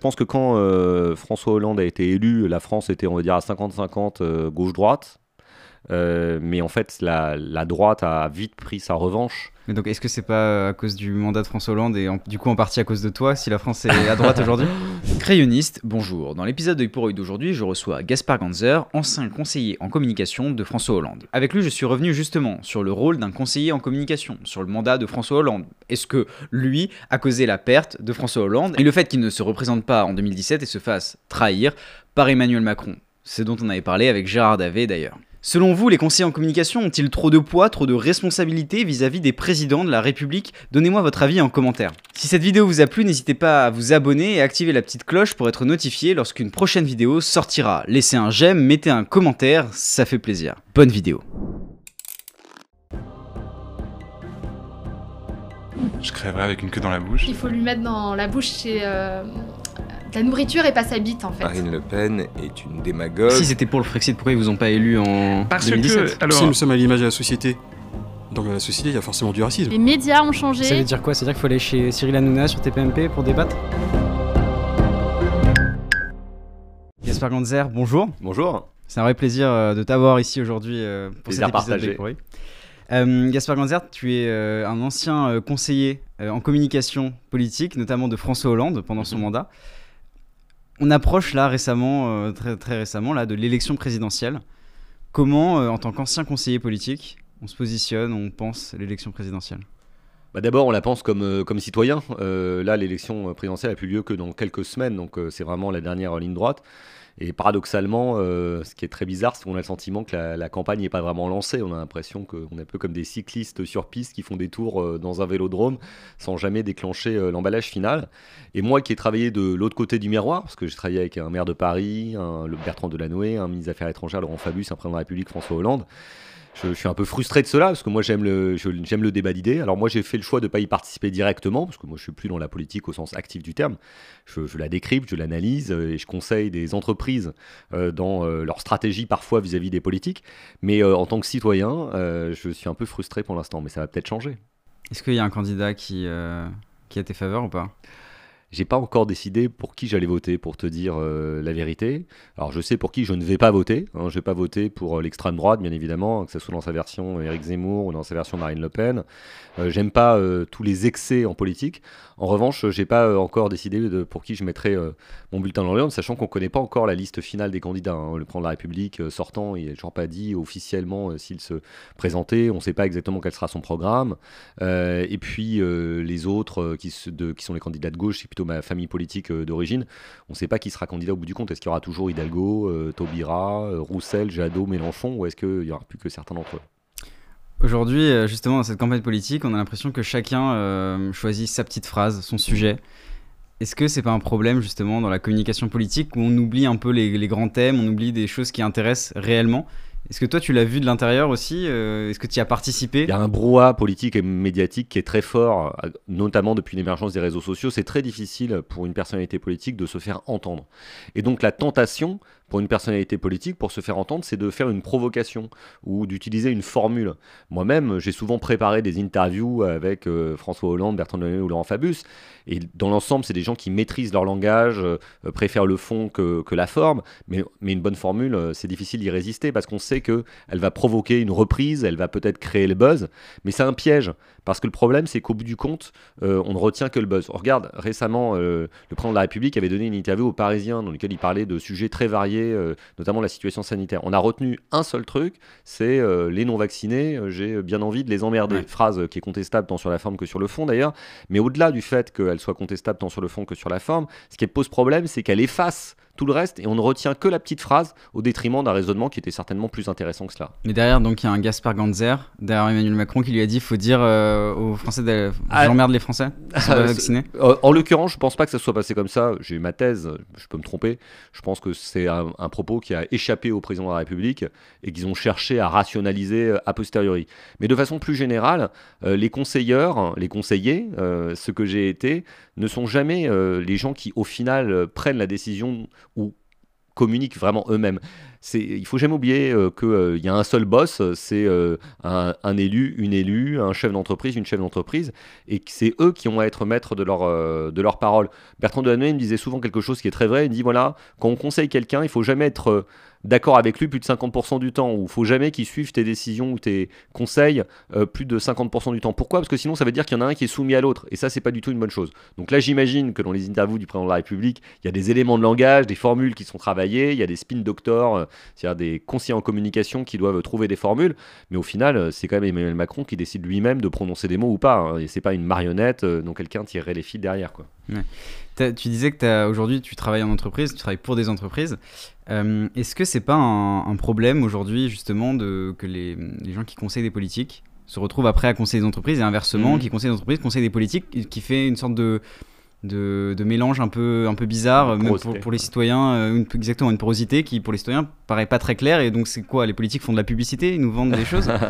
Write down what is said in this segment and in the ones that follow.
Je pense que quand François Hollande a été élu, la France était, on va dire, à 50-50 gauche-droite. mais en fait, la, droite a vite pris sa revanche mais donc, est-ce que c'est pas à cause du mandat de François Hollande et du coup en partie à cause de toi si la France est à droite aujourd'hui Crayonniste, bonjour. Dans l'épisode de pour d'aujourd'hui, je reçois Gaspard Ganzer, ancien conseiller en communication de François Hollande. Avec lui, je suis revenu justement sur le rôle d'un conseiller en communication, sur le mandat de François Hollande. Est-ce que lui a causé la perte de François Hollande et le fait qu'il ne se représente pas en 2017 et se fasse trahir par Emmanuel Macron? C'est dont on avait parlé avec Gérard Davé d'ailleurs. Selon vous, les conseillers en communication ont-ils trop de poids, trop de responsabilités vis-à-vis des présidents de la République? Donnez-moi votre avis en commentaire. Si cette vidéo vous a plu, n'hésitez pas à vous abonner et activer la petite cloche pour être notifié lorsqu'une prochaine vidéo sortira. Laissez un j'aime, mettez un commentaire, ça fait plaisir. Bonne vidéo. Je crèverai avec une queue dans la bouche. Il faut lui mettre dans la bouche chez euh, la nourriture et pas sa bite en fait. Marine Le Pen est une démagogue. Si c'était pour le Frexit, pourquoi ils vous ont pas élu en Parce 2017 que alors... Si nous sommes à l'image de la société. Dans la société, il y a forcément du racisme. Les médias ont changé. Ça veut dire quoi? Ça veut dire qu'il faut aller chez Cyril Hanouna sur TPMP pour débattre? Gaspard Ganzer, bonjour. Bonjour. C'est un vrai plaisir euh, de t'avoir ici aujourd'hui euh, pour plaisir cet épisode de euh, Gaspard Ganzer, tu es euh, un ancien conseiller en communication politique, notamment de François Hollande pendant son mhm. mandat. On approche là récemment, euh, très, très récemment, là, de l'élection présidentielle. Comment, euh, en tant qu'ancien conseiller politique, on se positionne, on pense l'élection présidentielle? Bah D'abord, on la pense comme, euh, citoyen. là, l'élection présidentielle a plus lieu que dans quelques semaines, donc c'est vraiment la dernière ligne droite. Et paradoxalement, euh, ce qui est très bizarre, c'est qu'on a le sentiment que la, campagne n'est pas vraiment lancée. On a l'impression qu'on est un peu comme des cyclistes sur piste qui font des tours euh, dans un vélodrome sans jamais déclencher euh, l'emballage final. Et moi qui ai travaillé de l'autre côté du miroir, parce que j'ai travaillé avec un maire de Paris, un, Bertrand Delanoë, un ministre des Affaires étrangères, Laurent Fabius, un président de la République, François Hollande, je, suis un peu frustré de cela parce que moi j'aime le, j'aime le débat d'idées. Alors moi j'ai fait le choix de ne pas y participer directement parce que moi je suis plus dans la politique au sens actif du terme. Je, la décrypte, je l'analyse euh, et je conseille des entreprises euh, dans euh, leur stratégie parfois vis-à-vis des politiques. Mais en tant que citoyen, je suis un peu frustré pour l'instant, mais ça va peut-être changer. Est-ce qu'il y a un candidat qui, qui a tes faveurs ou pas? J'ai pas encore décidé pour qui j'allais voter, pour te dire euh, la vérité. Alors je sais pour qui je ne vais pas voter. Hein. Je vais pas voter pour euh, l'extrême droite, bien évidemment, que ce soit dans sa version Éric Zemmour ou dans sa version Marine Le Pen. Euh, j'aime pas tous les excès en politique. En revanche, j'ai pas encore décidé pour qui je mettrais mon bulletin dans l'urne, sachant qu'on connaît pas encore la liste finale des candidats. Hein. Le président de la République sortant, il n'a toujours pas dit officiellement s'il se présentait. On ne sait pas exactement quel sera son programme. et puis les autres qui, qui, sont les candidats de gauche, c'est ma famille politique euh, d'origine, on ne sait pas qui sera candidat au bout du compte. Est-ce qu'il y aura toujours Hidalgo, euh, Taubira, euh, Roussel, Jadot, Mélenchon, ou est-ce qu'il n'y aura plus que certains d'entre eux? Aujourd'hui, justement, dans cette campagne politique, on a l'impression que chacun choisit sa petite phrase, son sujet. Est-ce que c'est pas un problème justement dans la communication politique où on oublie un peu les grands thèmes, on oublie des choses qui intéressent réellement? Est-ce que toi, tu l'as vu de l'intérieur aussi euh, Est-ce que tu y as participé? Il y a un brouhaha politique et médiatique qui est très fort, notamment depuis l'émergence des réseaux sociaux. C'est très difficile pour une personnalité politique de se faire entendre. Et donc la tentation, pour une personnalité politique, pour se faire entendre, c'est de faire une provocation ou d'utiliser une formule. Moi-même, j'ai souvent préparé des interviews avec euh, François Hollande, Bertrand Delanoë ou Laurent Fabius. Et dans l'ensemble, c'est des gens qui maîtrisent leur langage, euh, préfèrent le fond que, que, la forme. Mais, mais une bonne formule, euh, c'est difficile d'y résister parce qu'on sait qu'elle va provoquer une reprise, elle va peut-être créer le buzz. Mais c'est un piège. Parce que le problème, c'est qu'au bout du compte, on ne retient que le buzz. On regarde, récemment, le président de la République avait donné une interview aux Parisiens dans laquelle il parlait de sujets très variés euh, notamment la situation sanitaire. On a retenu un seul truc, c'est euh, les non-vaccinés, euh, j'ai bien envie de les emmerder. Phrase qui est contestable tant sur la forme que sur le fond d'ailleurs, mais au-delà du fait qu'elle soit contestable tant sur le fond que sur la forme, ce qui pose problème, c'est qu'elle efface tout le reste et on ne retient que la petite phrase au détriment d'un raisonnement qui était certainement plus intéressant que cela. Mais derrière, donc, il y a un Gaspard Ganzer, derrière Emmanuel Macron, qui lui a dit faut dire euh, aux Français, de... Ah, j'emmerde les Français, sont pas vaccinés. Euh, en l'occurrence, je pense pas que ça soit passé comme ça. J'ai eu ma thèse, je peux me tromper. Je pense que c'est un, propos qui a échappé au président de la République et qu'ils ont cherché à rationaliser euh, a posteriori. Mais de façon plus générale, les conseilleurs, les conseillers, ce que j'ai été, ne sont jamais les gens qui, au final, prennent la décision communiquent vraiment eux-mêmes. C'est, il faut jamais oublier euh, qu'il y a un seul boss, c'est euh, un, un élu, une élue, un chef d'entreprise, une chef d'entreprise, et c'est eux qui ont à être maîtres de leur, euh, de leur parole. Bertrand Delanoë me disait souvent quelque chose qui est très vrai, il dit voilà, quand on conseille quelqu'un, il faut jamais être euh, d'accord avec lui plus de 50% du temps, ou faut jamais qu'il suive tes décisions ou tes conseils euh, plus de 50% du temps. Pourquoi? Parce que sinon ça veut dire qu'il y en a un qui est soumis à l'autre, et ça c'est pas du tout une bonne chose. Donc là j'imagine que dans les interviews du président de la République, il y a des éléments de langage, des formules qui sont travaillées, il y a des spin doctors, euh, c'est-à-dire des conseillers en communication qui doivent trouver des formules, mais au final euh, c'est quand même Emmanuel Macron qui décide lui-même de prononcer des mots ou pas, hein, et c'est pas une marionnette dont quelqu'un tirerait les fils derrière. Quoi. Tu disais que aujourd'hui tu travailles en entreprise, tu travailles pour des entreprises. Euh, Est-ce que c'est pas un, un problème aujourd'hui justement de, que les, les gens qui conseillent des politiques se retrouvent après à conseiller des entreprises et inversement, Mhm. qui conseillent des entreprises conseillent des politiques, qui fait une sorte de, de, de mélange un peu, un peu bizarre, même pour, pour les citoyens, euh, une- exactement une porosité qui pour les citoyens paraît pas très claire. Et donc c'est quoi? Les politiques font de la publicité, ils nous vendent des choses?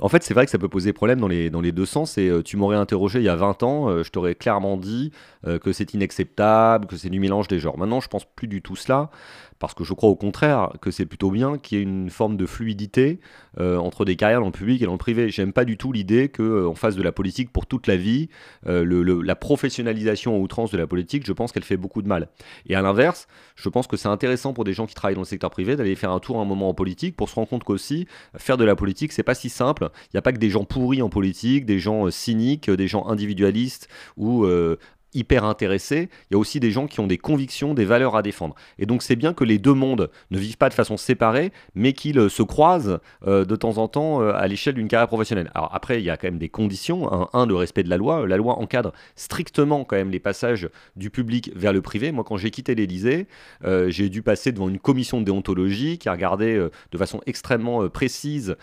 En fait, c'est vrai que ça peut poser problème dans les, deux sens. Et euh, tu m'aurais interrogé il y a 20 ans, euh, je t'aurais clairement dit euh, que c'est inacceptable, que c'est du mélange des genres. Maintenant, je pense plus du tout cela, parce que je crois au contraire que c'est plutôt bien qu'il y ait une forme de fluidité euh, entre des carrières dans le public et dans le privé. J'aime pas du tout l'idée qu'on fasse de la politique pour toute la vie. Euh, la professionnalisation à outrance de la politique, je pense qu'elle fait beaucoup de mal. Et à l'inverse, je pense que c'est intéressant pour des gens qui travaillent dans le secteur privé d'aller faire un tour un moment en politique pour se rendre compte qu'aussi faire de la politique, c'est pas si simple. Il n'y a pas que des gens pourris en politique, des gens euh, cyniques, euh, des gens individualistes ou euh, hyper intéressés. Il y a aussi des gens qui ont des convictions, des valeurs à défendre. Et donc c'est bien que les deux mondes ne vivent pas de façon séparée, mais qu'ils euh, se croisent euh, de temps en temps euh, à l'échelle d'une carrière professionnelle. Alors après, il y a quand même des conditions. Un, un, le respect de la loi. La loi encadre strictement quand même les passages du public vers le privé. Moi, quand j'ai quitté l'Élysée, j'ai dû passer devant une commission de déontologie qui a regardé de façon extrêmement précise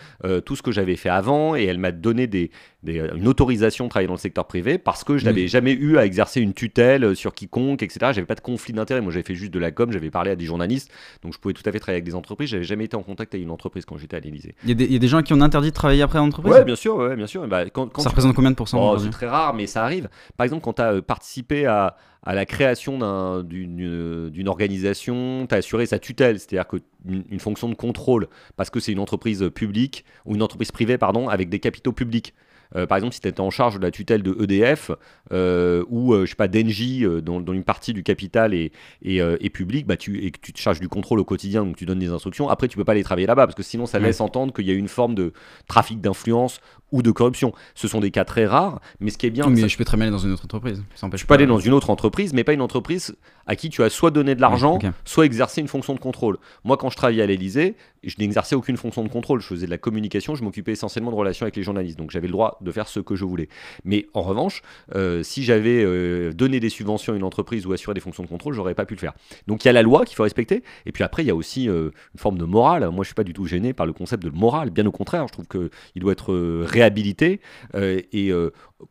tout ce que j'avais fait avant et elle m'a donné des, des- une autorisation de travailler dans le secteur privé parce que je n'avais jamais eu à exercer une tutelle euh, sur quiconque, etc. J'avais pas de conflit d'intérêt. Moi, j'avais fait juste de la com, j'avais parlé à des journalistes, donc je pouvais tout à fait travailler avec des entreprises. J'avais jamais été en contact avec une entreprise quand j'étais à l'Élysée. Il y, a des- il y a des gens qui ont interdit de travailler après en entreprise Ouais, bien sûr, ouais, bien sûr. Et bah, quand, quand Ça tu- représente combien de pourcents Oh, c'est très rare, mais ça arrive. Par exemple, quand tu as participé à, à la création d'un- d'une euh, organisation, tu as assuré sa tutelle, c'est-à-dire que une, une fonction de contrôle, parce que c'est une entreprise publique ou une entreprise privée, pardon, avec des capitaux publics. Euh, par exemple, si tu étais en charge de la tutelle de EDF euh, ou euh, je sais pas d'Engie, dont, dont une partie du capital est, est, est publique, bah, tu, et que tu te charges du contrôle au quotidien, donc tu donnes des instructions. Après, tu peux pas aller travailler là-bas parce que sinon, ça Ouais. laisse entendre qu'il y a une forme de trafic d'influence ou de corruption. Ce sont des cas très rares, mais ce qui est bien, mais ça- je peux très bien aller dans une autre entreprise. Ça tu peux aller dans une autre entreprise, mais pas une entreprise à qui tu as soit donné de l'argent, soit exercé une fonction de contrôle. Moi, quand je travaillais à l'Elysée, je n'exerçais aucune fonction de contrôle. Je faisais de la communication, je m'occupais essentiellement de relations avec les journalistes. Donc j'avais le droit de faire ce que je voulais. Mais en revanche, euh, si j'avais euh, donné des subventions à une entreprise ou assuré des fonctions de contrôle, j'aurais pas pu le faire. Donc il y a la loi qu'il faut respecter. Et puis après, il y a aussi euh, une forme de morale. Moi, je suis pas du tout gêné par le concept de morale. Bien au contraire, je trouve qu'il doit être réhabilité. Et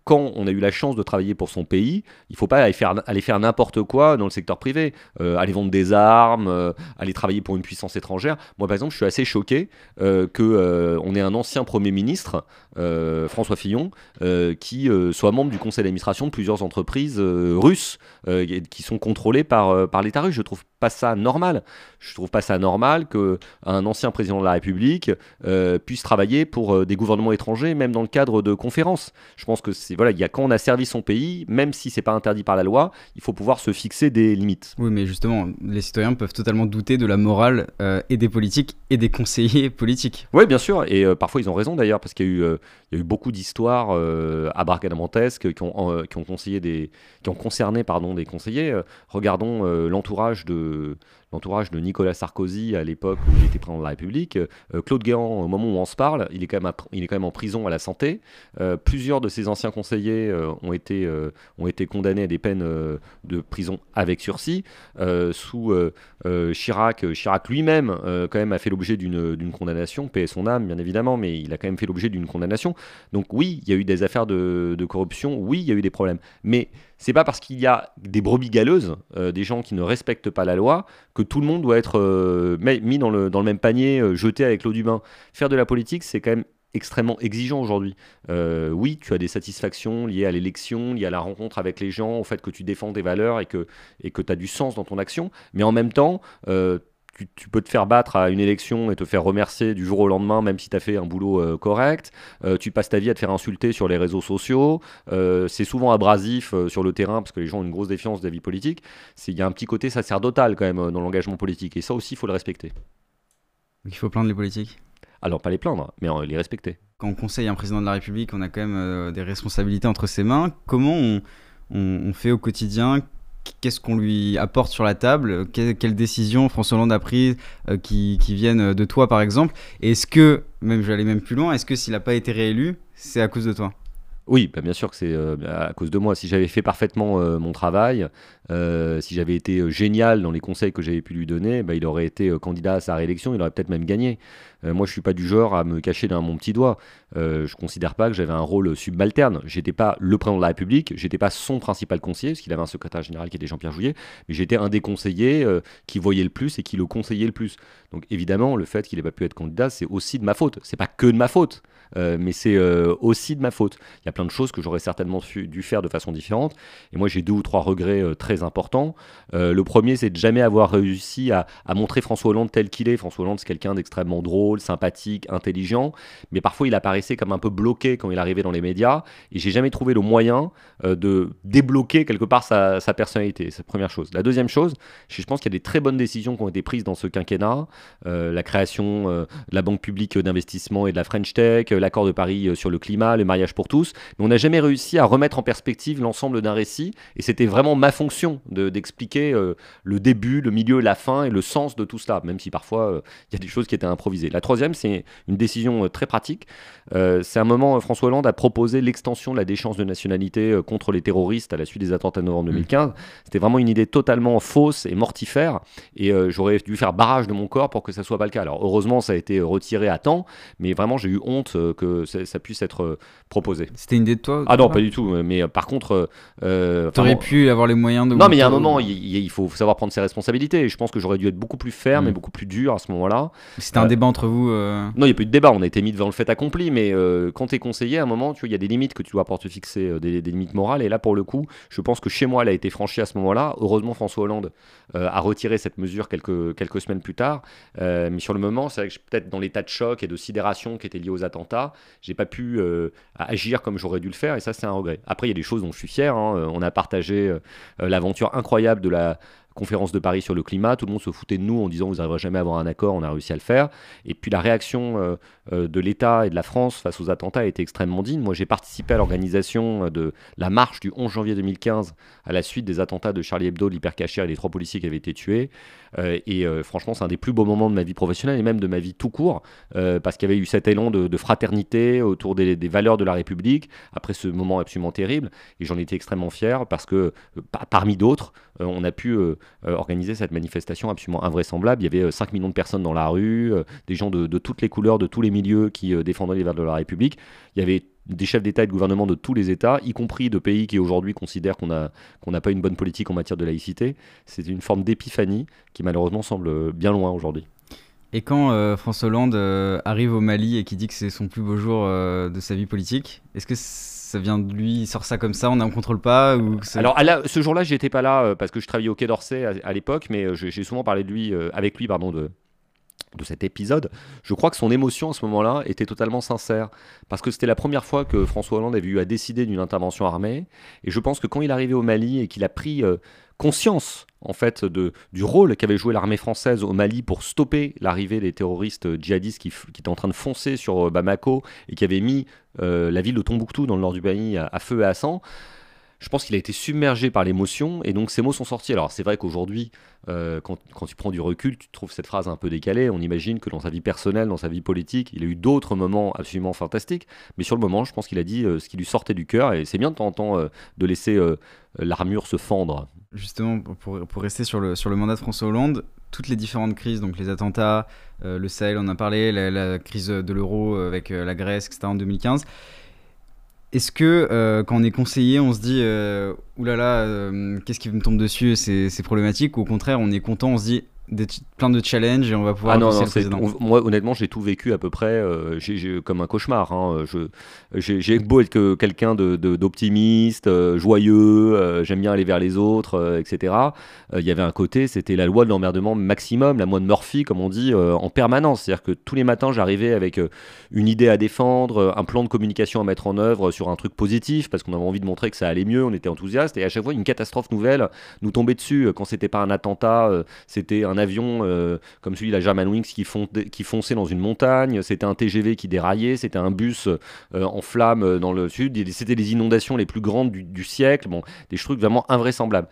quand on a eu la chance de travailler pour son pays, il faut pas aller faire, aller faire n'importe quoi dans le secteur privé, Euh, aller vendre des armes, euh, aller travailler pour une puissance étrangère. Moi, par exemple, je suis assez choqué euh, que euh, ait un ancien Premier ministre, François Fillon, qui soit membre du conseil d'administration de plusieurs entreprises russes qui sont contrôlées par, par l'État russe. Je trouve pas ça normal. Je trouve pas ça normal que un ancien président de la République euh, puisse travailler pour euh, des gouvernements étrangers, même dans le cadre de conférences. Je pense que c'est voilà, il y a quand on a servi son pays, même si c'est pas interdit par la loi, il faut pouvoir se fixer des limites. Oui, mais justement, les citoyens peuvent totalement douter de la morale euh, et des politiques et des conseillers politiques. Oui, bien sûr, et parfois ils ont raison d'ailleurs, parce qu'il y a eu, il y a eu beaucoup d'histoires euh, abracadabrantesques qui ont, qui ont conseillé des, qui ont concerné pardon des conseillers. Regardons l'entourage de le, l'entourage de Nicolas Sarkozy à l'époque où il était président de la République. Euh, Claude Guéant, au moment où on se parle, il est quand même, il est quand même en prison à la santé. Euh, plusieurs de ses anciens conseillers euh, ont été ont été condamnés à des peines de prison avec sursis. Sous Chirac, Chirac lui-même, quand même, a fait l'objet d'une condamnation, paix son âme, bien évidemment, mais il a quand même fait l'objet d'une condamnation. Donc oui, il y a eu des affaires de, corruption, oui, il y a eu des problèmes. Mais c'est pas parce qu'il y a des brebis galeuses, des gens qui ne respectent pas la loi, que tout le monde doit être euh, mis dans le, même panier, euh, jeté avec l'eau du bain. Faire de la politique, c'est quand même extrêmement exigeant aujourd'hui. Euh, oui, tu as des satisfactions liées à l'élection, liées à la rencontre avec les gens, au fait que tu défends des valeurs et que et que tu as du sens dans ton action, mais en même temps, tu, peux te faire battre à une élection et te faire remercier du jour au lendemain, même si tu as fait un boulot euh, correct. Euh, tu passes ta vie à te faire insulter sur les réseaux sociaux. Euh, c'est souvent abrasif sur le terrain parce que les gens ont une grosse défiance de la vie politique. Il y a un petit côté sacerdotal quand même dans l'engagement politique. Et ça aussi, il faut le respecter. il faut plaindre les politiques? Alors, pas les plaindre, mais les respecter. Quand on conseille un président de la République, on a quand même des responsabilités entre ses mains. Comment on, on fait au quotidien? Qu'est-ce qu'on lui apporte sur la table Quelles décisions François Hollande a prises euh, qui, viennent de toi, par exemple. Est-ce que, même aller même plus loin, est-ce que s'il n'a pas été réélu, c'est à cause de toi? Oui, bah, bien sûr que c'est euh, à cause de moi. Si j'avais fait parfaitement euh, mon travail, si j'avais été génial dans les conseils que j'avais pu lui donner, bah, il aurait été candidat à sa réélection, il aurait peut-être même gagné. Euh, moi, je suis pas du genre à me cacher dans mon petit doigt. Euh, je considère pas que j'avais un rôle subalterne. J'étais pas le président de la République, j'étais pas son principal conseiller, parce qu'il avait un secrétaire général qui était Jean-Pierre Jouyet, mais j'étais un des conseillers euh, qui voyait le plus et qui le conseillait le plus. Donc évidemment, le fait qu'il ait pas pu être candidat, c'est aussi de ma faute. C'est pas que de ma faute. Mais c'est aussi de ma faute. Il y a plein de choses que j'aurais certainement dû faire de façon différente. Et moi, j'ai deux ou trois regrets très importants. le premier, c'est de jamais avoir réussi à, montrer François Hollande tel qu'il est. François Hollande, c'est quelqu'un d'extrêmement drôle, sympathique, intelligent, mais parfois il apparaissait comme un peu bloqué quand il arrivait dans les médias, et j'ai jamais trouvé le moyen euh, de débloquer quelque part sa, personnalité. C'est la première chose. La deuxième chose, je pense qu'il y a des très bonnes décisions qui ont été prises dans ce quinquennat, euh, la création euh, de la Banque publique d'investissement et de la French Tech, l'accord de Paris sur le climat, le mariage pour tous, mais on n'a jamais réussi à remettre en perspective l'ensemble d'un récit, et c'était vraiment ma fonction d'expliquer le début, le milieu, la fin et le sens de tout cela, même si parfois il y a des choses qui étaient improvisées. La troisième, c'est une décision euh, très pratique. Euh, c'est un moment, euh, François Hollande a proposé l'extension de la déchéance de nationalité contre les terroristes à la suite des attentats de novembre 2015. Mmh. C'était vraiment une idée totalement fausse et mortifère. Et j'aurais dû faire barrage de mon corps pour que ça soit pas le cas. Alors heureusement, ça a été retiré à temps, mais vraiment, j'ai eu honte que ça, puisse être proposé. C'était une idée de toi Ah non, pas du tout. Mais par contre, euh, t'aurais pu avoir les moyens de. Non, mais il y a un moment, il, faut savoir prendre ses responsabilités. Et je pense que j'aurais dû être beaucoup plus ferme et mmh. beaucoup plus dur à ce moment-là. C'était un débat entre vous. Non, il n'y a eu de débat. On a été mis devant le fait accompli. Mais euh, quand tu es conseiller, à un moment, tu vois, il y a des limites que tu dois pouvoir te fixer, euh, des, limites morales. Et là, pour le coup, je pense que chez moi, elle a été franchie à ce moment-là. Heureusement, François Hollande euh, a retiré cette mesure quelques, quelques semaines plus tard. mais sur le moment, c'est vrai que peut-être dans l'état de choc et de sidération qui était lié aux attentats, j'ai pas pu agir comme j'aurais dû le faire. Et ça, c'est un regret. Après, il y a des choses dont je suis fier. Hein. On a partagé l'aventure incroyable de la conférence de Paris sur le climat, tout le monde se foutait de nous en disant vous n'arriverez jamais à avoir un accord, on a réussi à le faire. Et puis la réaction euh, euh, de l'État et de la France face aux attentats a été extrêmement digne. Moi j'ai participé à l'organisation de la marche du 11 janvier 2015 à la suite des attentats de Charlie Hebdo, l'hypercachère et les trois policiers qui avaient été tués. Euh, et franchement c'est un des plus beaux moments de ma vie professionnelle et même de ma vie tout court, parce qu'il y avait eu cet élan de, fraternité autour des, des, valeurs de la République, après ce moment absolument terrible. Et j'en étais extrêmement fier parce que parmi d'autres, on a pu euh, organiser cette manifestation absolument invraisemblable. Il y avait 5 euh, millions de personnes dans la rue, euh, des gens de, toutes les couleurs, de tous les milieux qui défendaient les valeurs de la République. Il y avait des chefs d'État et de gouvernement de tous les États, y compris de pays qui aujourd'hui considèrent qu'on n'a pas une bonne politique en matière de laïcité. C'est une forme d'épiphanie qui malheureusement semble bien loin aujourd'hui. Et quand François Hollande arrive au Mali et qui dit que c'est son plus beau jour de sa vie politique, est-ce que ça vient de lui, il sort ça comme ça, on ne contrôle pas ou Alors ce jour-là, j'étais pas là euh, parce que je travaillais au Quai d'Orsay à, l'époque, mais euh, j'ai souvent parlé de lui, euh, avec lui, pardon, de, de cet épisode, je crois que son émotion à ce moment-là était totalement sincère. Parce que c'était la première fois que François Hollande avait eu à décider d'une intervention armée. Et je pense que quand il est arrivé au Mali et qu'il a pris conscience en fait du rôle qu'avait joué l'armée française au Mali pour stopper l'arrivée des terroristes djihadistes qui, qui, étaient en train de foncer sur Bamako et qui avaient mis la ville de Tombouctou dans le nord du pays à feu et à sang je pense qu'il a été submergé par l'émotion et donc ces mots sont sortis. Alors c'est vrai qu'aujourd'hui, euh, quand, tu prends du recul, tu trouves cette phrase un peu décalée. On imagine que dans sa vie personnelle, dans sa vie politique, il a eu d'autres moments absolument fantastiques. Mais sur le moment, je pense qu'il a dit euh, ce qui lui sortait du cœur et c'est bien de temps en temps euh, de laisser l'armure se fendre. Justement, pour, rester sur le, mandat de François Hollande, toutes les différentes crises, donc les attentats, le Sahel, on a parlé, la, la crise de l'euro avec la Grèce, etc. en 2015 est-ce que euh, quand on est conseiller, on se dit euh, oulala, euh, qu'est-ce qui me tombe dessus, c'est problématique Ou au contraire, on est content, on se dit des plein de challenges et on va pouvoir Ah non, non, on- moi honnêtement j'ai tout vécu à peu près euh, comme un cauchemar. hein. J'ai beau être que quelqu'un de- de- d'optimiste, euh, joyeux, euh, j'aime bien aller vers les autres, etc. Il y avait un côté, c'était la loi de l'emmerdement maximum, la loi de Murphy comme on dit, en permanence. C'est-à-dire que tous les matins j'arrivais avec une idée à défendre, un plan de communication à mettre en œuvre sur un truc positif parce qu'on avait envie de montrer que ça allait mieux, on était enthousiaste et à chaque fois une catastrophe nouvelle nous tombait dessus. Quand c'était pas un attentat, c'était un avion euh, comme celui de la Germanwings qui, qui fonçait dans une montagne, c'était un TGV qui déraillait, c'était un bus euh, en flammes euh, dans le sud, Et c'était les inondations les plus grandes du, siècle, bon, des trucs vraiment invraisemblables.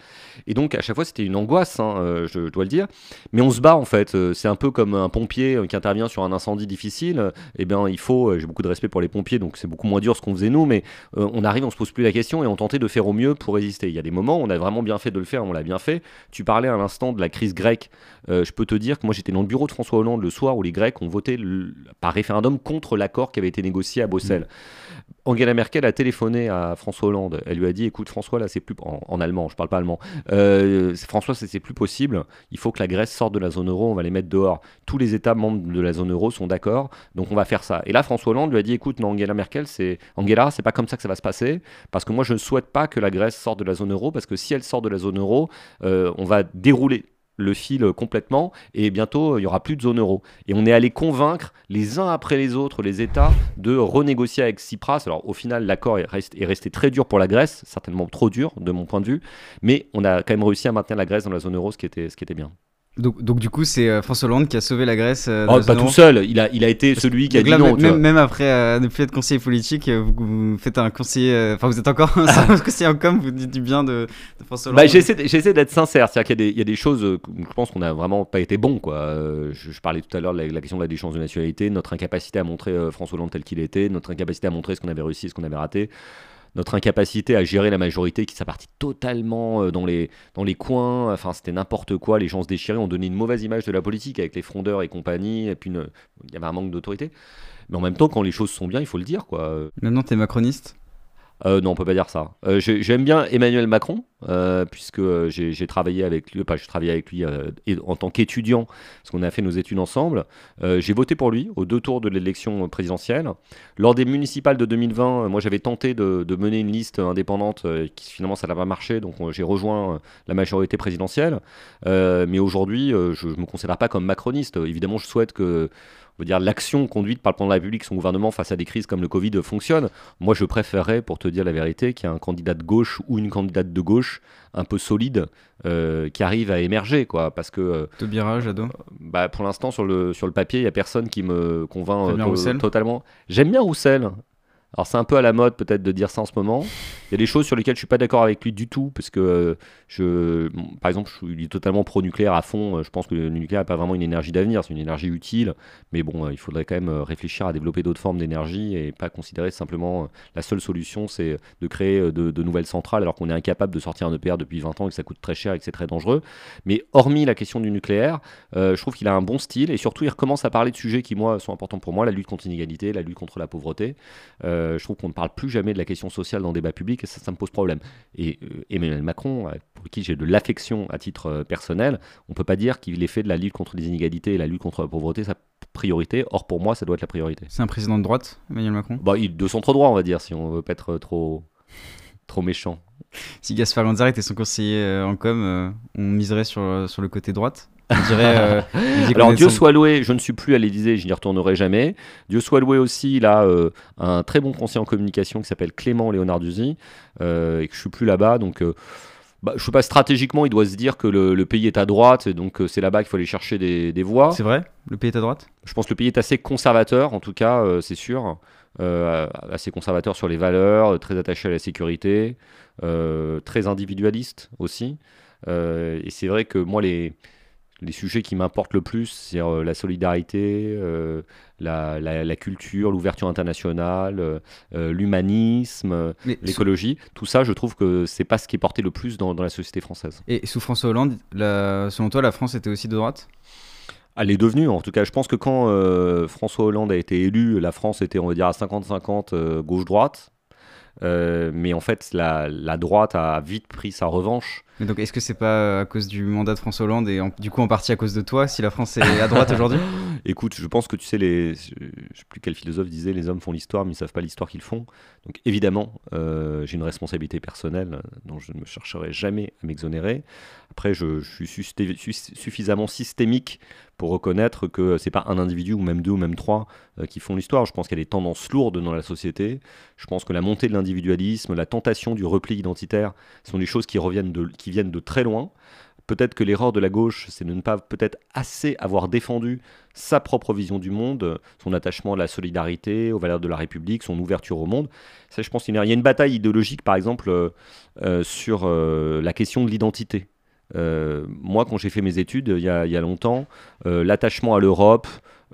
Et donc à chaque fois c'était une angoisse, hein, je dois le dire, mais on se bat en fait, c'est un peu comme un pompier qui intervient sur un incendie difficile, Euh, eh bien il faut, j'ai beaucoup de respect pour les pompiers, donc c'est beaucoup moins dur ce qu'on faisait nous, mais on arrive, on se pose plus la question et on tentait de faire au mieux pour résister. Il y a des moments où on a vraiment bien fait de le faire, on l'a bien fait. Tu parlais à l'instant de la crise grecque. Euh, je peux te dire que moi j'étais dans le bureau de François Hollande le soir où les Grecs ont voté le- par référendum contre l'accord qui avait été négocié à Bruxelles. Angela Merkel a téléphoné à François Hollande. Elle lui a dit "Écoute François, là c'est plus en, en allemand, je parle pas allemand. Euh, François, c'est c'est plus possible. Il faut que la Grèce sorte de la zone euro. On va les mettre dehors. Tous les États membres de la zone euro sont d'accord, donc on va faire ça." Et là, François Hollande lui a dit "Écoute, non, Angela Merkel, c'est Angela, c'est pas comme ça que ça va se passer, parce que moi je ne souhaite pas que la Grèce sorte de la zone euro, parce que si elle sort de la zone euro, euh, on va dérouler." Le fil euh, complètement et bientôt il y aura plus de zone euro. Et on est allé convaincre les uns après les autres les États de renégocier avec Tsipras. Alors au final l'accord est, rest- est resté très dur pour la Grèce, certainement trop dur de mon point de vue, mais on a quand même réussi à maintenir la Grèce dans la zone euro, ce qui était, ce qui était bien. Donc, donc du coup, c'est euh, François Hollande qui a sauvé la Grèce. euh, Oh, pas tout seul, il a, il a été celui qui a dit là, non. même, tu vois. même après euh, ne plus être conseiller politique, euh, vous, vous faites un conseiller. Enfin, vous êtes encore un conseiller en com. Vous dites du bien de, de François Hollande. Bah, j'essaie, d'être sincère, c'est-à-dire qu'il y a des, il y a des choses, que je pense qu'on n'a vraiment pas été bon. Quoi. Je, je parlais tout à l'heure de la, la question de la déchéance de nationalité, notre incapacité à montrer François Hollande tel qu'il était, notre incapacité à montrer ce qu'on avait réussi et ce qu'on avait raté, notre incapacité à gérer la majorité qui s'est partie totalement euh, dans, les, dans les coins, enfin c'était n'importe quoi, les gens se déchiraient, on donnait une mauvaise image de la politique avec les frondeurs et compagnie, et puis il y avait un manque d'autorité. Mais en même temps, quand les choses sont bien, il faut le dire. quoi. Maintenant, t'es macroniste. Euh, non, on peut pas dire ça. Euh, j'ai- J'aime bien Emmanuel Macron, euh, puisque j'ai travaillé avec lui, pas j'ai travaillé avec lui en tant qu'étudiant, parce qu'on a fait nos études ensemble. J'ai voté pour lui aux deux tours de l'élection présidentielle. Lors des municipales de 2020, euh, moi j'avais tenté de, mener une liste indépendante, qui finalement ça n'a pas marché, donc j'ai rejoint la majorité présidentielle. Mais aujourd'hui, je ne me considère pas comme macroniste. Évidemment, je souhaite que on va dire l'action conduite par le président de la République, son gouvernement face à des crises comme le Covid euh, fonctionne. Moi, je préférerais, pour te dire la vérité, qu'il y ait un candidat de gauche ou une candidate de gauche un peu solide euh, qui arrive à émerger, quoi. Parce que euh, Taubira, Jadot. bah, pour l'instant, sur le, sur le papier, il n'y a personne qui me convainc euh, Fabien to- Roussel totalement. J'aime bien Roussel. Alors, c'est un peu à la mode, peut-être, de dire ça en ce moment. Il y a des choses sur lesquelles je suis pas d'accord avec lui du tout, parce que, euh, je, par exemple, je suis totalement pro-nucléaire à fond. Euh, Je pense que le nucléaire n'est pas vraiment une énergie d'avenir, c'est une énergie utile. Mais bon, euh, il faudrait quand même réfléchir à développer d'autres formes d'énergie et pas considérer simplement la seule solution, c'est de créer de, nouvelles centrales alors qu'on est incapable de sortir un EPR depuis 20 ans et que ça coûte très cher et que c'est très dangereux. Mais hormis la question du nucléaire, je trouve qu'il a un bon style et surtout il recommence à parler de sujets qui, moi, sont importants pour moi la lutte contre l'inégalité, la lutte contre la pauvreté. Je trouve qu'on ne parle plus jamais de la question sociale dans le débat public et ça, ça me pose problème. Et euh, Emmanuel Macron, euh, pour qui j'ai de l'affection à titre euh, personnel, on ne peut pas dire qu'il ait fait de la lutte contre les inégalités et la lutte contre la pauvreté sa priorité. Or, pour moi, ça doit être la priorité. C'est un président de droite, Emmanuel Macron? Bah, il, de centre droit, on va dire, si on veut pas être trop, trop méchant. Si Gaspard Ganzard était son conseiller euh, en com, euh, on miserait sur, euh, sur le côté droite. On dirait. euh, Alors Dieu son- soit loué, je ne suis plus à l'Élysée, je n'y retournerai jamais. Dieu soit loué aussi, il a euh, un très bon conseiller en communication qui s'appelle Clément Léonarduzzi, euh, et que je suis plus là-bas, donc euh, bah, je sais pas, stratégiquement, il doit se dire que le, le pays est à droite, et donc euh, c'est là-bas qu'il faut aller chercher des, des voix. C'est vrai? Le pays est à droite? Je pense que le pays est assez conservateur, en tout cas, euh, c'est sûr. Euh, assez conservateur sur les valeurs, très attaché à la sécurité, euh, très individualiste aussi. Euh, et c'est vrai que moi, les, les sujets qui m'importent le plus, c'est euh, la solidarité, euh, la, la- la culture, l'ouverture internationale, euh, euh, l'humanisme, sous- l'écologie. Tout ça, je trouve que c'est pas ce qui est porté le plus dans, dans la société française. Et sous François Hollande, la- selon toi, la France était aussi de droite? Elle est devenue, en tout cas, je pense que quand François Hollande a été élu, la France était, on va dire, à 50-50 euh, gauche-droite. Mais en fait, la, la droite a vite pris sa revanche Mais donc, est-ce que c'est pas à cause du mandat de François Hollande et du coup en partie à cause de toi si la France est à droite aujourd'hui Écoute, je pense que tu sais, les, je sais plus quel philosophe disait, les hommes font l'histoire, mais ils savent pas l'histoire qu'ils font. Donc évidemment, euh, j'ai une responsabilité personnelle euh, dont je ne me chercherai jamais à m'exonérer. Après, je, suis suffisamment systémique pour reconnaître que c'est pas un individu ou même deux ou même trois euh, qui font l'histoire. Je pense qu'il y a des tendances lourdes dans la société. Je pense que la montée de l'individualisme, la tentation du repli identitaire sont des choses qui reviennent de, viennent de très loin. Peut-être que l'erreur de la gauche, c'est de ne pas peut-être assez avoir défendu sa propre vision du monde, son attachement à la solidarité, aux valeurs de la République, son ouverture au monde. Ça, je pense qu'il y a une bataille idéologique, par exemple, euh, euh, sur euh, la question de l'identité. Moi, quand j'ai fait mes études il y a, longtemps, l'attachement à l'Europe,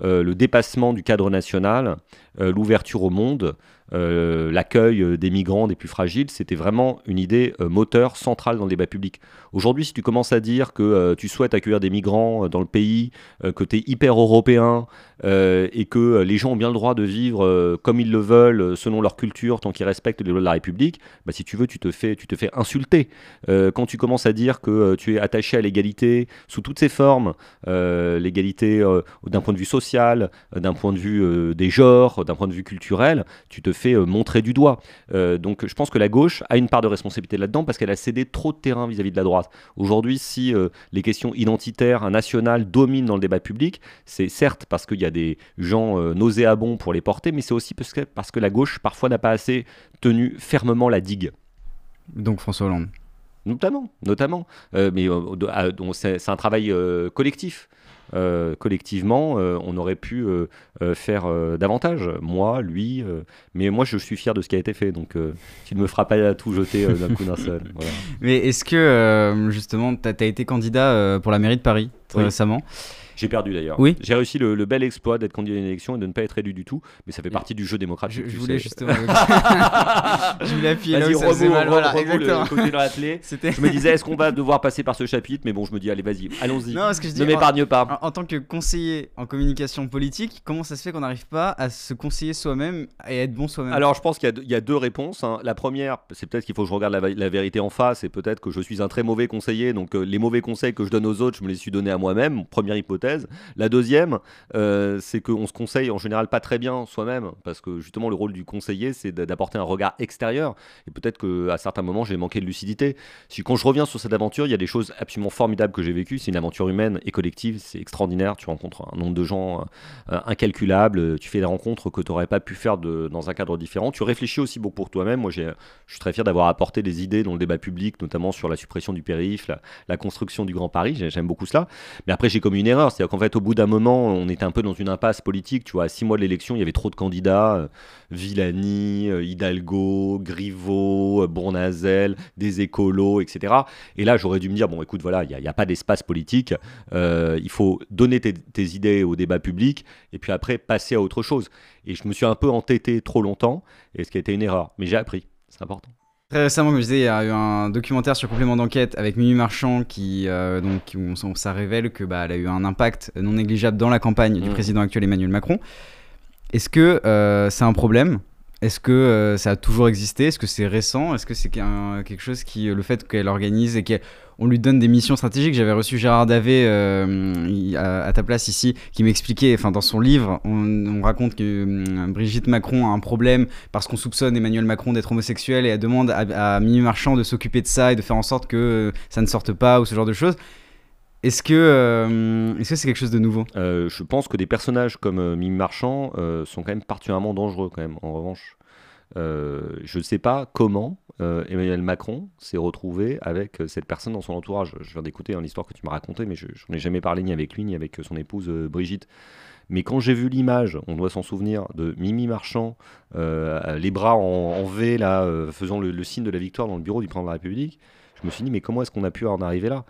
euh, le dépassement du cadre national, euh, l'ouverture au monde, euh, l'accueil des migrants, des plus fragiles, c'était vraiment une idée moteur centrale dans le débat public. Aujourd'hui, si tu commences à dire que tu souhaites accueillir des migrants dans le pays, que tu es hyper européen et que les gens ont bien le droit de vivre comme ils le veulent, selon leur culture, tant qu'ils respectent les lois de la République, bah, si tu veux, tu te fais, tu te fais insulter. Quand tu commences à dire que tu es attaché à l'égalité sous toutes ses formes, l'égalité d'un point de vue social, euh, d'un point de vue euh, des genres, d'un point de vue culturel, tu te fais euh, montrer du doigt. Donc je pense que la gauche a une part de responsabilité là-dedans parce qu'elle a cédé trop de terrain vis-à-vis de la droite. Aujourd'hui, si les questions identitaires, nationales dominent dans le débat public, c'est certes parce qu'il y a des gens nauséabonds pour les porter, mais c'est aussi parce que, parce que la gauche parfois n'a pas assez tenu fermement la digue. Donc François Hollande. Notamment, notamment. Euh, mais euh, c'est c'est un travail euh, collectif. Euh, collectivement, euh, on aurait pu euh, faire davantage. Moi, lui, mais moi, je suis fier de ce qui a été fait. Donc, tu ne me feras pas tout jeter d'un coup d'un seul. Voilà. Mais est-ce que justement, tu as, été candidat pour la mairie de Paris très Oui. récemment? J'ai perdu d'ailleurs. Oui. J'ai réussi le, le bel exploit d'être candidat à une élection et de ne pas être élu du tout. Mais ça fait partie du jeu démocratique. Je, voulais sais. justement. je voulais appuyer là où ça faisait mal. Voilà, le. Je me disais, est-ce qu'on va devoir passer par ce chapitre? Mais bon, je me dis, allez, vas-y, allons-y. Non, ce que je dis. Ne m'épargne pas. En, en tant que conseiller en communication politique, comment ça se fait qu'on n'arrive pas à se conseiller soi-même et à être bon soi-même? Alors, je pense qu'il y a deux- il y, a deux réponses. hein. La première, c'est peut-être qu'il faut que je regarde la, la vérité en face et peut-être que je suis un très mauvais conseiller. Donc, euh, les mauvais conseils que je donne aux autres, je me les suis donnés à moi-même. Première hypothèse. La deuxième, euh, c'est qu'on se conseille en général pas très bien soi-même parce que justement, le rôle du conseiller, c'est d'a- d'apporter un regard extérieur. Et peut-être qu'à certains moments, j'ai manqué de lucidité. Si quand je reviens sur cette aventure, il y a des choses absolument formidables que j'ai vécues. C'est une aventure humaine et collective. C'est extraordinaire. Tu rencontres un nombre de gens euh, incalculable. Tu fais des rencontres que tu n'aurais pas pu faire dans un cadre différent. Tu réfléchis aussi beaucoup pour toi-même. Moi, je suis très fier d'avoir apporté des idées dans le débat public, notamment sur la suppression du périph, la, la construction du Grand Paris. J'ai- J'aime beaucoup cela. Mais après, j'ai commis une erreur. C'est-à-dire qu'en fait, au bout d'un moment, on était un peu dans une impasse politique. Tu vois, à six mois de l'élection, il y avait trop de candidats. euh, Villani, euh, Hidalgo, Griveaux, euh, Bournazel, des écolos, etc. Et là, j'aurais dû me dire, bon, écoute, voilà, il n'y a, pas d'espace politique. Il faut donner tes, tes idées au débat public et puis après passer à autre chose. Et je me suis un peu entêté trop longtemps, et ce qui a été une erreur. Mais j'ai appris, c'est important. Très récemment, comme je disais, il y a eu un documentaire sur complément d'enquête avec Mimi Marchand qui, euh, donc, où on- ça révèle que bah, elle a eu un impact non négligeable dans la campagne du Mm. président actuel Emmanuel Macron. Est-ce que euh, c'est un problème? Est-ce que euh, ça a toujours existé? Est-ce que c'est récent? Est-ce que c'est quelque chose qui, le fait qu'elle organise et qu'on lui donne des missions stratégiques J'avais reçu Gérard Davé euh, à, ta place ici qui m'expliquait, enfin dans son livre, on, on raconte que hum, Brigitte Macron a un problème parce qu'on soupçonne Emmanuel Macron d'être homosexuel et elle demande à, Mimi Marchand de s'occuper de ça et de faire en sorte que euh, ça ne sorte pas ou ce genre de choses. Est-ce que euh, est-ce que c'est quelque chose de nouveau? Je pense que des personnages comme euh, Mimi Marchand sont quand même particulièrement dangereux, quand même, en revanche. Euh, je ne sais pas comment euh, Emmanuel Macron s'est retrouvé avec euh, cette personne dans son entourage. Je viens d'écouter hein, l'histoire que tu m'as racontée, mais je n'en ai jamais parlé ni avec lui ni avec son épouse Brigitte. Mais quand j'ai vu l'image, on doit s'en souvenir, de Mimi Marchand, les bras en, V, là, faisant le, le signe de la victoire dans le bureau du président de la République, je me suis dit, mais comment est-ce qu'on a pu en arriver là?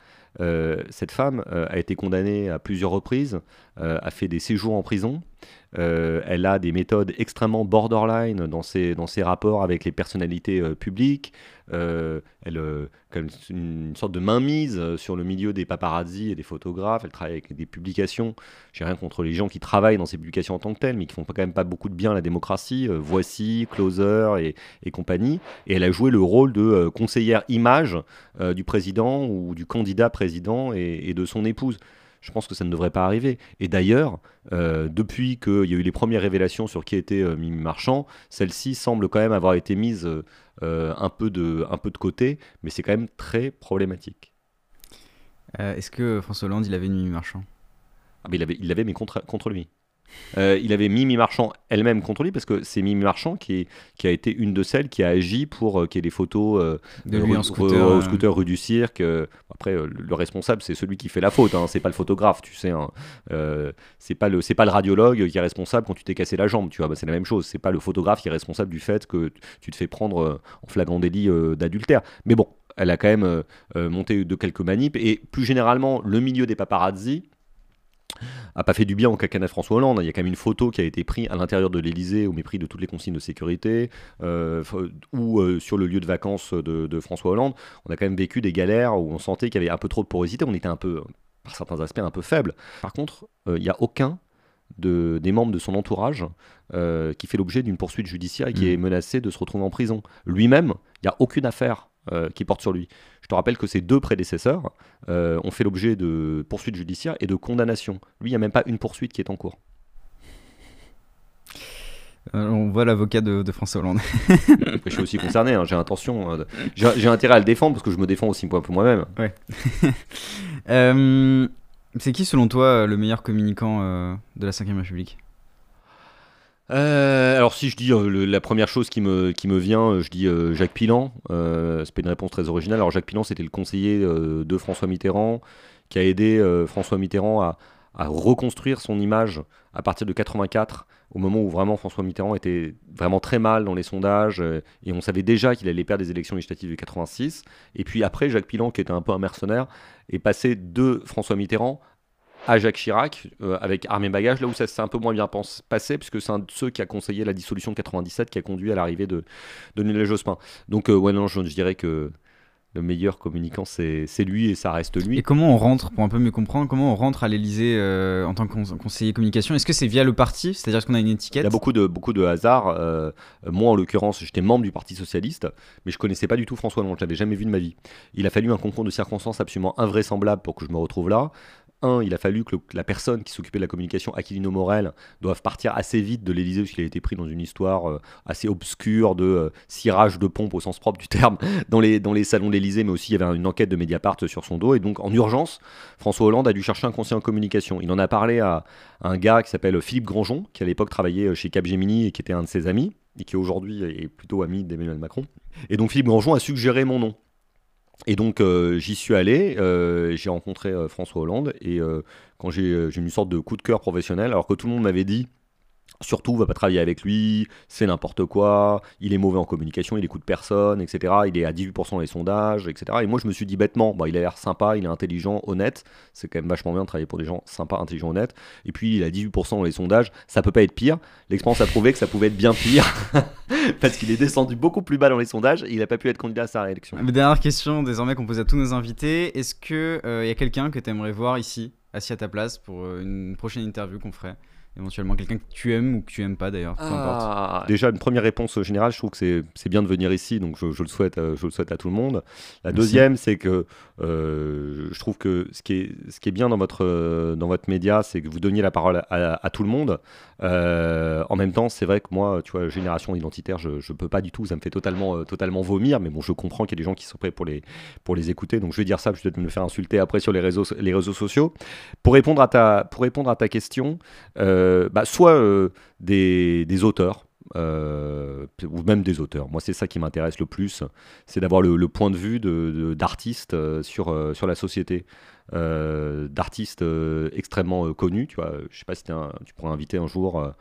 Cette femme a été condamnée à plusieurs reprises, a fait des séjours en prison, Euh, elle a des méthodes extrêmement borderline dans ses, dans ses rapports avec les personnalités euh, publiques. Euh, elle a une, sorte de mainmise sur le milieu des paparazzi et des photographes. Elle travaille avec des publications. J'ai rien contre les gens qui travaillent dans ces publications en tant que telles, mais qui font quand même pas beaucoup de bien à la démocratie. Voici, Closer et, et, compagnie. Et elle a joué le rôle de conseillère image du président ou du candidat président et de son épouse je pense que ça ne devrait pas arriver. Et d'ailleurs, euh, depuis qu'il y a eu les premières révélations sur qui était euh, Mimi Marchand, celle-ci semble quand même avoir été mise euh, un, peu de, un peu de côté, mais c'est quand même très problématique. Est-ce que François Hollande, il avait une Mimi Marchand? Ah, mais il l'avait, mais contre, contre lui. Euh, il avait Mimi Marchand elle-même contre lui parce que c'est Mimi Marchand qui, qui, a été une de celles qui a agi pour euh, qu'il y ait des photos euh, de lui en scooter, scooter rue du Cirque. après, le responsable, c'est celui qui fait la faute, hein, c'est pas le photographe, tu sais. Hein. c'est pas le c'est pas le radiologue qui est responsable quand tu t'es cassé la jambe, tu vois. Bah, c'est la même chose. C'est pas le photographe qui est responsable du fait que tu te fais prendre en flagrant délit d'adultère. Mais bon, elle a quand même monté de quelques manips et plus généralement le milieu des paparazzi a pas fait du bien au cacanet François Hollande. Il y a quand même une photo qui a été prise à l'intérieur de l'Elysée au mépris de toutes les consignes de sécurité, euh, ou euh, sur le lieu de vacances de, François Hollande. On a quand même vécu des galères où on sentait qu'il y avait un peu trop de porosité. On était un peu, par certains aspects, un peu faible. Par contre, euh, il n'y a aucun de, des membres de son entourage qui fait l'objet d'une poursuite judiciaire et qui mmh. est menacé de se retrouver en prison. Lui-même, il n'y a aucune affaire qui porte sur lui. Je te rappelle que ses deux prédécesseurs euh, ont fait l'objet de poursuites judiciaires et de condamnations. Lui, il n'y a même pas une poursuite qui est en cours. Euh, on voit l'avocat de, François Hollande. je suis aussi concerné, hein, j'ai intention, euh, j'ai intérêt à le défendre parce que je me défends aussi un peu moi-même. Ouais. c'est qui selon toi le meilleur communicant de la Ve République? Euh, alors si je dis euh, la première chose qui me, vient, euh, je dis Jacques Pilan. c'est pas une réponse très originale. Alors Jacques Pilan, c'était le conseiller de François Mitterrand qui a aidé François Mitterrand à, à, reconstruire son image à partir de 84, au moment où vraiment François Mitterrand était vraiment très mal dans les sondages et on savait déjà qu'il allait perdre les élections législatives de 86. Et puis après, Jacques Pilan, qui était un peu un mercenaire, est passé de François Mitterrand à Jacques Chirac euh, avec Armée Bagage, là où ça s'est un peu moins bien passé, puisque c'est un de ceux qui a conseillé la dissolution de 97 qui a conduit à l'arrivée de, de Lionel Jospin. Donc, euh, ouais, non, je, dirais que le meilleur communicant, c'est lui et ça reste lui. Et comment on rentre, pour un peu mieux comprendre, comment on rentre à l'Elysée euh, en tant que conseiller communication? Est-ce que c'est via le parti? C'est-à-dire qu'on a une étiquette? Il y a beaucoup de, beaucoup de hasard. moi, en l'occurrence, j'étais membre du Parti Socialiste, mais je connaissais pas du tout François Hollande, je l'avais jamais vu de ma vie. Il a fallu un concours de circonstances absolument invraisemblable pour que je me retrouve là il a fallu que la personne qui s'occupait de la communication, Aquilino Morel, doive partir assez vite de l'Elysée, parce qu'il a été pris dans une histoire euh, assez obscure de euh, cirage de pompe au sens propre du terme dans les, dans les salons de l'Elysée, mais aussi il y avait une enquête de Mediapart sur son dos. Et donc, en urgence, François Hollande a dû chercher un conseiller en communication. Il en a parlé à, un gars qui s'appelle Philippe Grandjean, qui à l'époque travaillait euh, chez Capgemini et qui était un de ses amis, et qui aujourd'hui est plutôt ami d'Emmanuel Macron. Et donc, Philippe Grandjean a suggéré mon nom. Et donc euh, j'y suis allé, euh, j'ai rencontré euh, François Hollande et quand j'ai eu une sorte de coup de cœur professionnel, alors que tout le monde m'avait dit Surtout, va pas travailler avec lui, c'est n'importe quoi, il est mauvais en communication, il écoute personne, etc. Il est à 18% dans les sondages, etc. Et moi, je me suis dit bêtement, bah, il a l'air sympa, il est intelligent, honnête. C'est quand même vachement bien de travailler pour des gens sympas, intelligents, honnêtes. Et puis, il a 18% dans les sondages, ça peut pas être pire. L'expérience a prouvé que ça pouvait être bien pire, parce qu'il est descendu beaucoup plus bas dans les sondages et il a pas pu être candidat à sa réélection. Dernière question, désormais, qu'on pose à tous nos invités. Est-ce qu'il il y a quelqu'un que tu aimerais voir ici, assis à ta place, pour euh, une prochaine interview qu'on ferait? Éventuellement quelqu'un que tu aimes ou que tu aimes pas d'ailleurs, peu importe. Ah. Déjà, une première réponse générale, je trouve que c'est bien de venir ici, donc je, le souhaite, euh, je le souhaite à tout le monde. La deuxième, c'est que euh, je trouve que ce qui est, ce qui est bien dans votre, euh, dans votre média, c'est que vous donniez la parole à, tout le monde. en même temps, c'est vrai que moi, tu vois, génération identitaire, je ne peux pas du tout, ça me fait totalement, totalement vomir, mais bon, je comprends qu'il y a des gens qui sont prêts pour les, pour les écouter, donc je vais dire ça, je vais peut-être me faire insulter après sur les réseaux, les réseaux sociaux. Pour répondre à ta, pour répondre à ta question, euh, bah, soit euh, des, auteurs, euh, ou même des auteurs. Moi, c'est ça qui m'intéresse le plus, c'est d'avoir le, point de vue d'artistes sur la société. Euh, d'artistes euh, extrêmement euh, connus. Tu vois, je sais pas si un- tu pourrais inviter un jour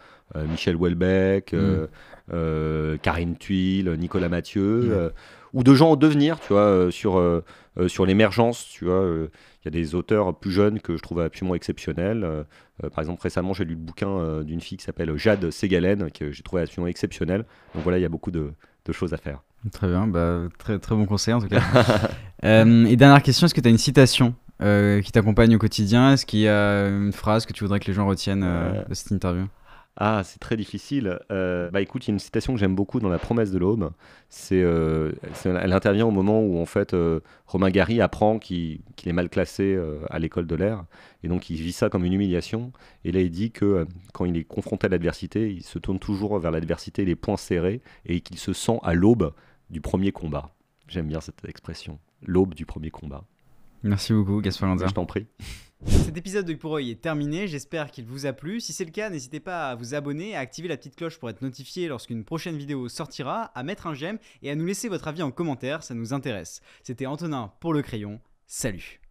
Michel Houellebecq, euh, Karine Thuil, Nicolas Mathieu, Mm. ou de gens en devenir, tu vois, euh, sur, euh, euh, sur l'émergence, tu vois. Il y a des auteurs plus jeunes que je trouve absolument exceptionnels. Par exemple, récemment, j'ai lu le bouquin d'une fille qui s'appelle Jade Ségalen, que j'ai trouvé absolument exceptionnel. Donc voilà, il y a beaucoup de, de choses à faire. Très bien, bah, très, très bon conseil en tout cas. Et dernière question, est-ce que tu as une citation euh, qui t'accompagne au quotidien Est-ce qu'il y a une phrase que tu voudrais que les gens retiennent euh, de cette interview? Ah, c'est très difficile. Euh, bah écoute, il y a une citation que j'aime beaucoup dans La promesse de l'aube. C'est, euh, elle intervient au moment où en fait euh, Romain Gary apprend qu'il, est mal classé à l'école de l'air, et donc il vit ça comme une humiliation. Et là, il dit que quand il est confronté à l'adversité, il se tourne toujours vers l'adversité les poings serrés, et qu'il se sent à l'aube du premier combat. J'aime bien cette expression, l'aube du premier combat. Merci beaucoup, Gaspard Lanza. Je t'en prie. Cet épisode de Pour est terminé, j'espère qu'il vous a plu. Si c'est le cas, n'hésitez pas à vous abonner, à activer la petite cloche pour être notifié lorsqu'une prochaine vidéo sortira, à mettre un j'aime et à nous laisser votre avis en commentaire, ça nous intéresse. C'était Antonin pour le crayon, salut